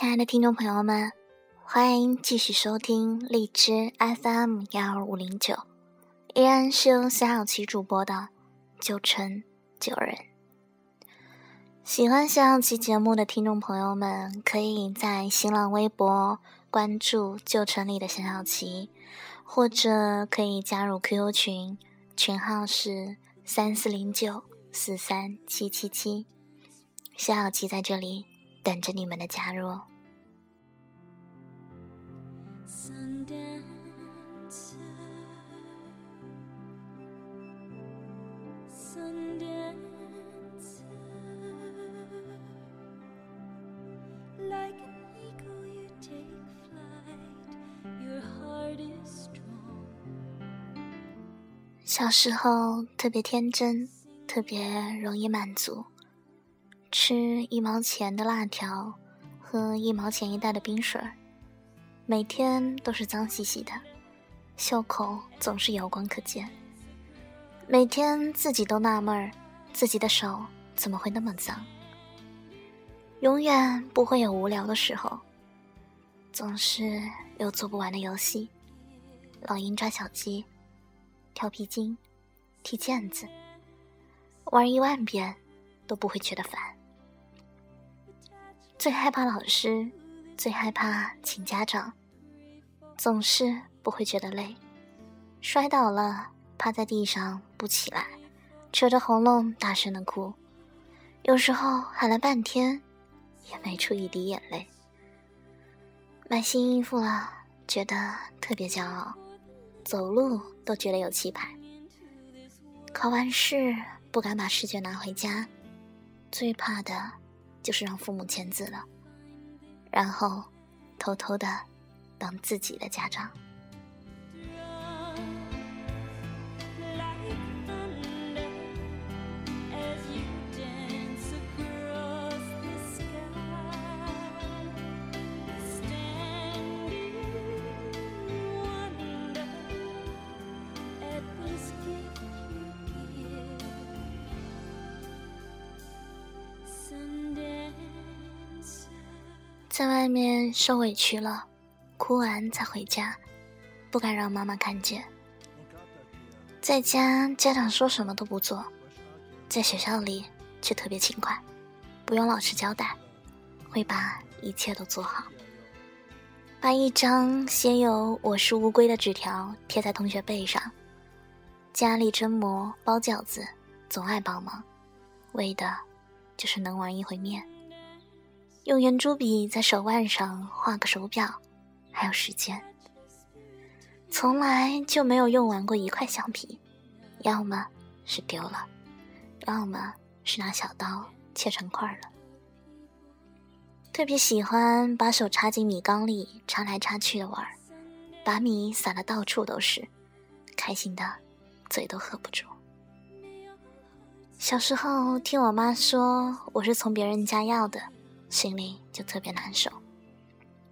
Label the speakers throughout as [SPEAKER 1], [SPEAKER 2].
[SPEAKER 1] 亲爱的听众朋友们，欢迎继续收听荔枝 FM 幺二五零九，依然是由小小琪主播的九成九人。喜欢小小琪节目的听众朋友们，可以在新浪微博关注“旧城里的小小琪”，或者可以加入 QQ 群，群号是三四零九四三七七七。小小琪在这里。等着你们的加入。小时候特别天真，特别容易满足。吃一毛钱的辣条，喝一毛钱一袋的冰水，每天都是脏兮兮的，袖口总是油光可见。每天自己都纳闷，自己的手怎么会那么脏。永远不会有无聊的时候，总是有做不完的游戏：老鹰抓小鸡、跳皮筋、踢毽子，玩一万遍都不会觉得烦。最害怕老师，最害怕请家长，总是不会觉得累。摔倒了，趴在地上不起来，扯着喉咙大声的哭，有时候喊了半天，也没出一滴眼泪。买新衣服了，觉得特别骄傲，走路都觉得有气派。考完试不敢把试卷拿回家，最怕的。就是让父母签字了，然后偷偷的当自己的家长。在外面受委屈了，哭完才回家，不敢让妈妈看见。在家家长说什么都不做，在学校里却特别勤快，不用老师交代，会把一切都做好。把一张写有“我是乌龟”的纸条贴在同学背上。家里蒸馍包饺子，总爱帮忙，为的就是能玩一回面。用圆珠笔在手腕上画个手表，还有时间。从来就没有用完过一块橡皮，要么是丢了，要么是拿小刀切成块了。特别喜欢把手插进米缸里插来插去的玩，把米撒的到处都是，开心的嘴都合不住。小时候听我妈说我是从别人家要的。心里就特别难受，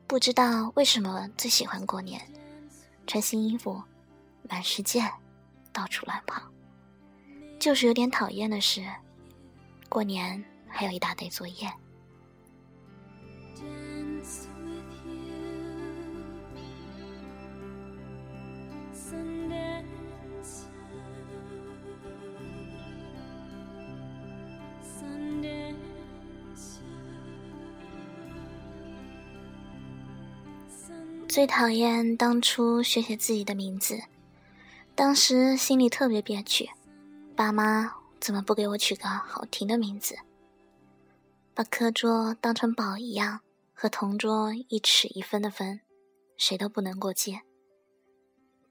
[SPEAKER 1] 不知道为什么最喜欢过年，穿新衣服，满世界，到处乱跑。就是有点讨厌的是，过年还有一大堆作业。最讨厌当初学写自己的名字，当时心里特别憋屈，爸妈怎么不给我取个好听的名字？把课桌当成宝一样，和同桌一尺一分的分，谁都不能过界。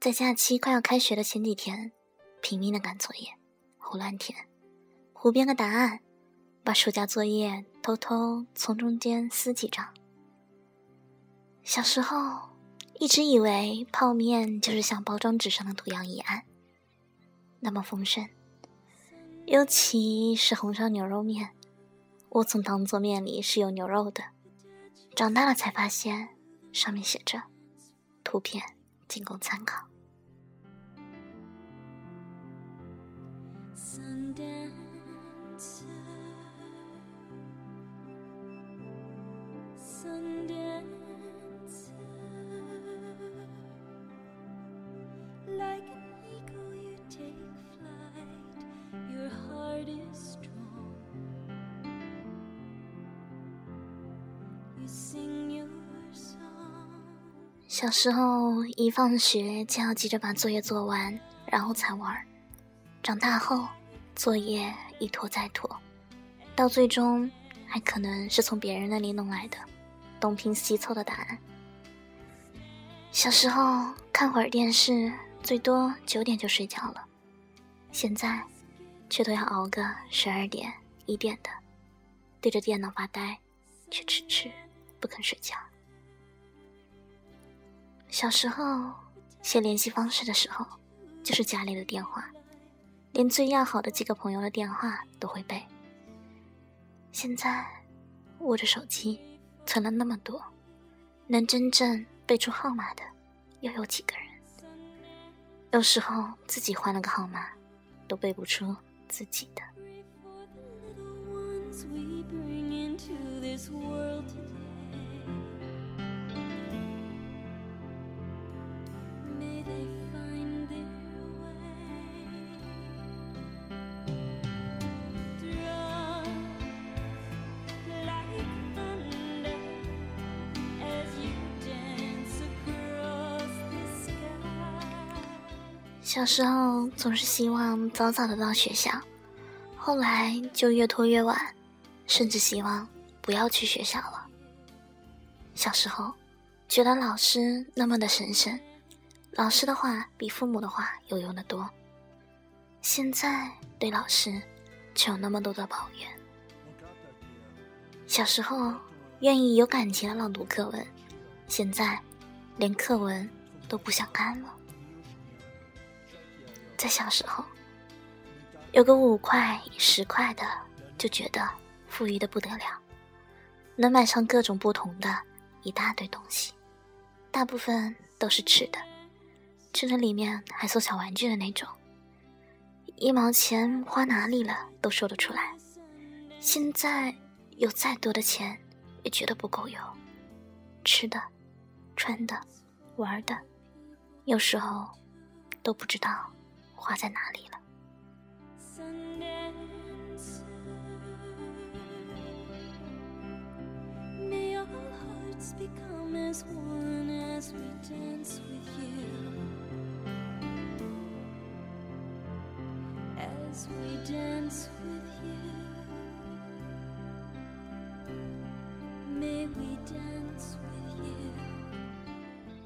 [SPEAKER 1] 在假期快要开学的前几天，拼命的赶作业，胡乱填，胡编个答案，把暑假作业偷偷从中间撕几张。小时候。一直以为泡面就是像包装纸上的图样一样，那么丰盛，尤其是红烧牛肉面，我总当做面里是有牛肉的。长大了才发现，上面写着“图片仅供参考”。小时候一放学就要急着把作业做完，然后才玩。长大后，作业一拖再拖，到最终还可能是从别人那里弄来的，东拼西凑的答案。小时候看会儿电视，最多九点就睡觉了，现在却都要熬个十二点一点的，对着电脑发呆，却迟迟不肯睡觉。小时候写联系方式的时候，就是家里的电话，连最要好的几个朋友的电话都会背。现在握着手机，存了那么多，能真正背出号码的又有几个人？有时候自己换了个号码，都背不出自己的。小时候总是希望早早的到学校，后来就越拖越晚，甚至希望不要去学校了。小时候觉得老师那么的神圣，老师的话比父母的话有用的多。现在对老师却有那么多的抱怨。小时候愿意有感情的朗读课文，现在连课文都不想看了。在小时候，有个五块、十块的，就觉得富裕的不得了，能买上各种不同的一大堆东西，大部分都是吃的，吃的里面还送小玩具的那种。一毛钱花哪里了都说得出来。现在有再多的钱，也觉得不够用，吃的、穿的、玩的，有时候都不知道。花在哪里了？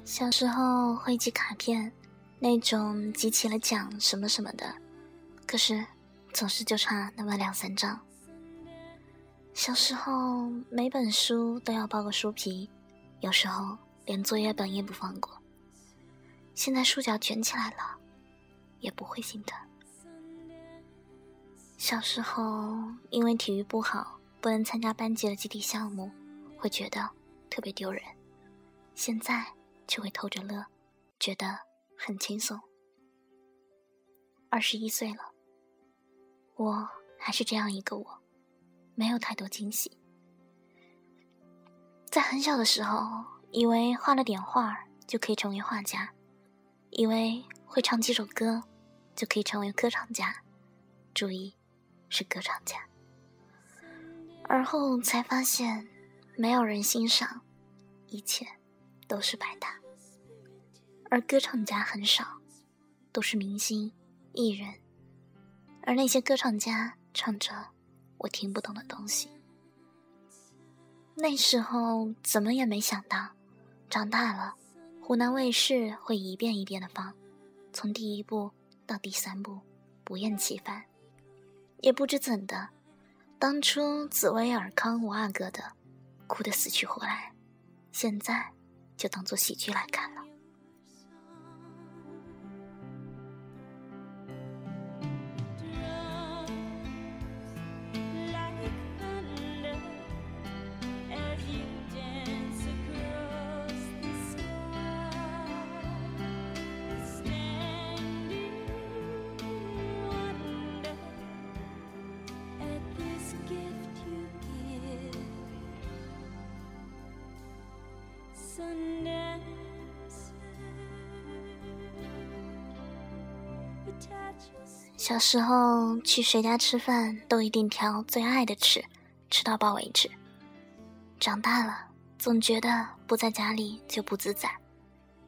[SPEAKER 1] 小时候会寄卡片。那种集齐了奖什么什么的，可是总是就差那么两三张。小时候每本书都要包个书皮，有时候连作业本也不放过。现在书角卷起来了，也不会心疼。小时候因为体育不好，不能参加班级的集体项目，会觉得特别丢人。现在却会偷着乐，觉得。很轻松。二十一岁了，我还是这样一个我，没有太多惊喜。在很小的时候，以为画了点画就可以成为画家，以为会唱几首歌就可以成为歌唱家，注意，是歌唱家。而后才发现，没有人欣赏，一切都是白搭。而歌唱家很少，都是明星、艺人，而那些歌唱家唱着我听不懂的东西。那时候怎么也没想到，长大了，湖南卫视会一遍一遍的放，从第一部到第三部，不厌其烦。也不知怎的，当初紫薇尔康五阿哥的，哭得死去活来，现在就当做喜剧来看了。小时候去谁家吃饭，都一定挑最爱的吃，吃到饱为止。长大了，总觉得不在家里就不自在，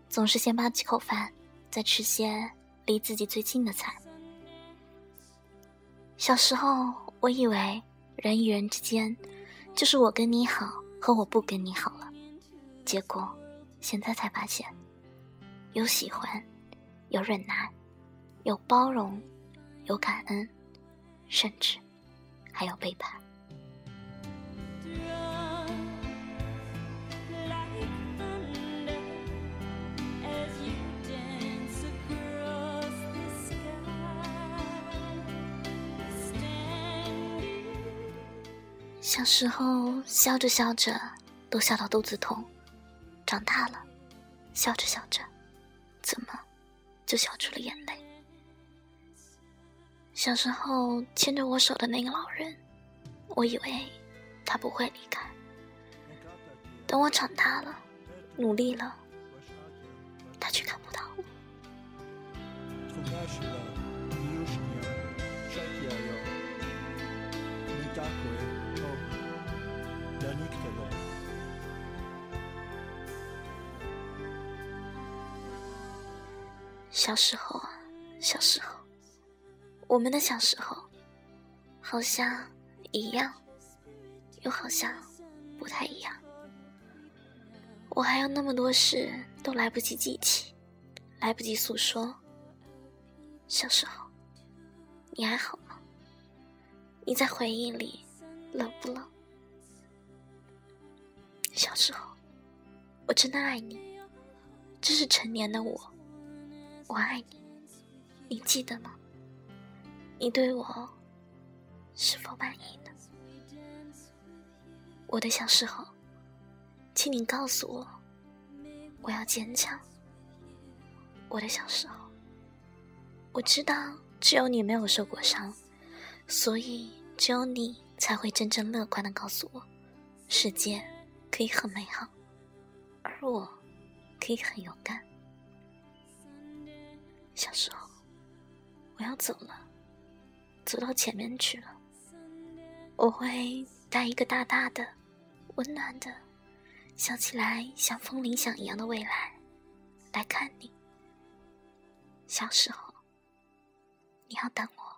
[SPEAKER 1] 总是先扒几口饭，再吃些离自己最近的菜。小时候，我以为人与人之间，就是我跟你好和我不跟你好了。结果，现在才发现，有喜欢，有忍耐，有包容。有感恩，甚至还有背叛。小时候笑着笑着都笑到肚子痛，长大了笑着笑着，怎么就笑出了眼泪？小时候牵着我手的那个老人，我以为他不会离开。等我长大了，努力了，他却看不到我。小时候啊，小时候。我们的小时候，好像一样，又好像不太一样。我还有那么多事都来不及记起，来不及诉说。小时候，你还好吗？你在回忆里冷不冷？小时候，我真的爱你，这是成年的我，我爱你，你记得吗？你对我是否满意呢？我的小时候，请你告诉我，我要坚强。我的小时候，我知道只有你没有受过伤，所以只有你才会真正乐观的告诉我，世界可以很美好，而我可以很勇敢。小时候，我要走了。走到前面去了，我会带一个大大的、温暖的、笑起来像风铃响一样的未来来看你。小时候，你要等我。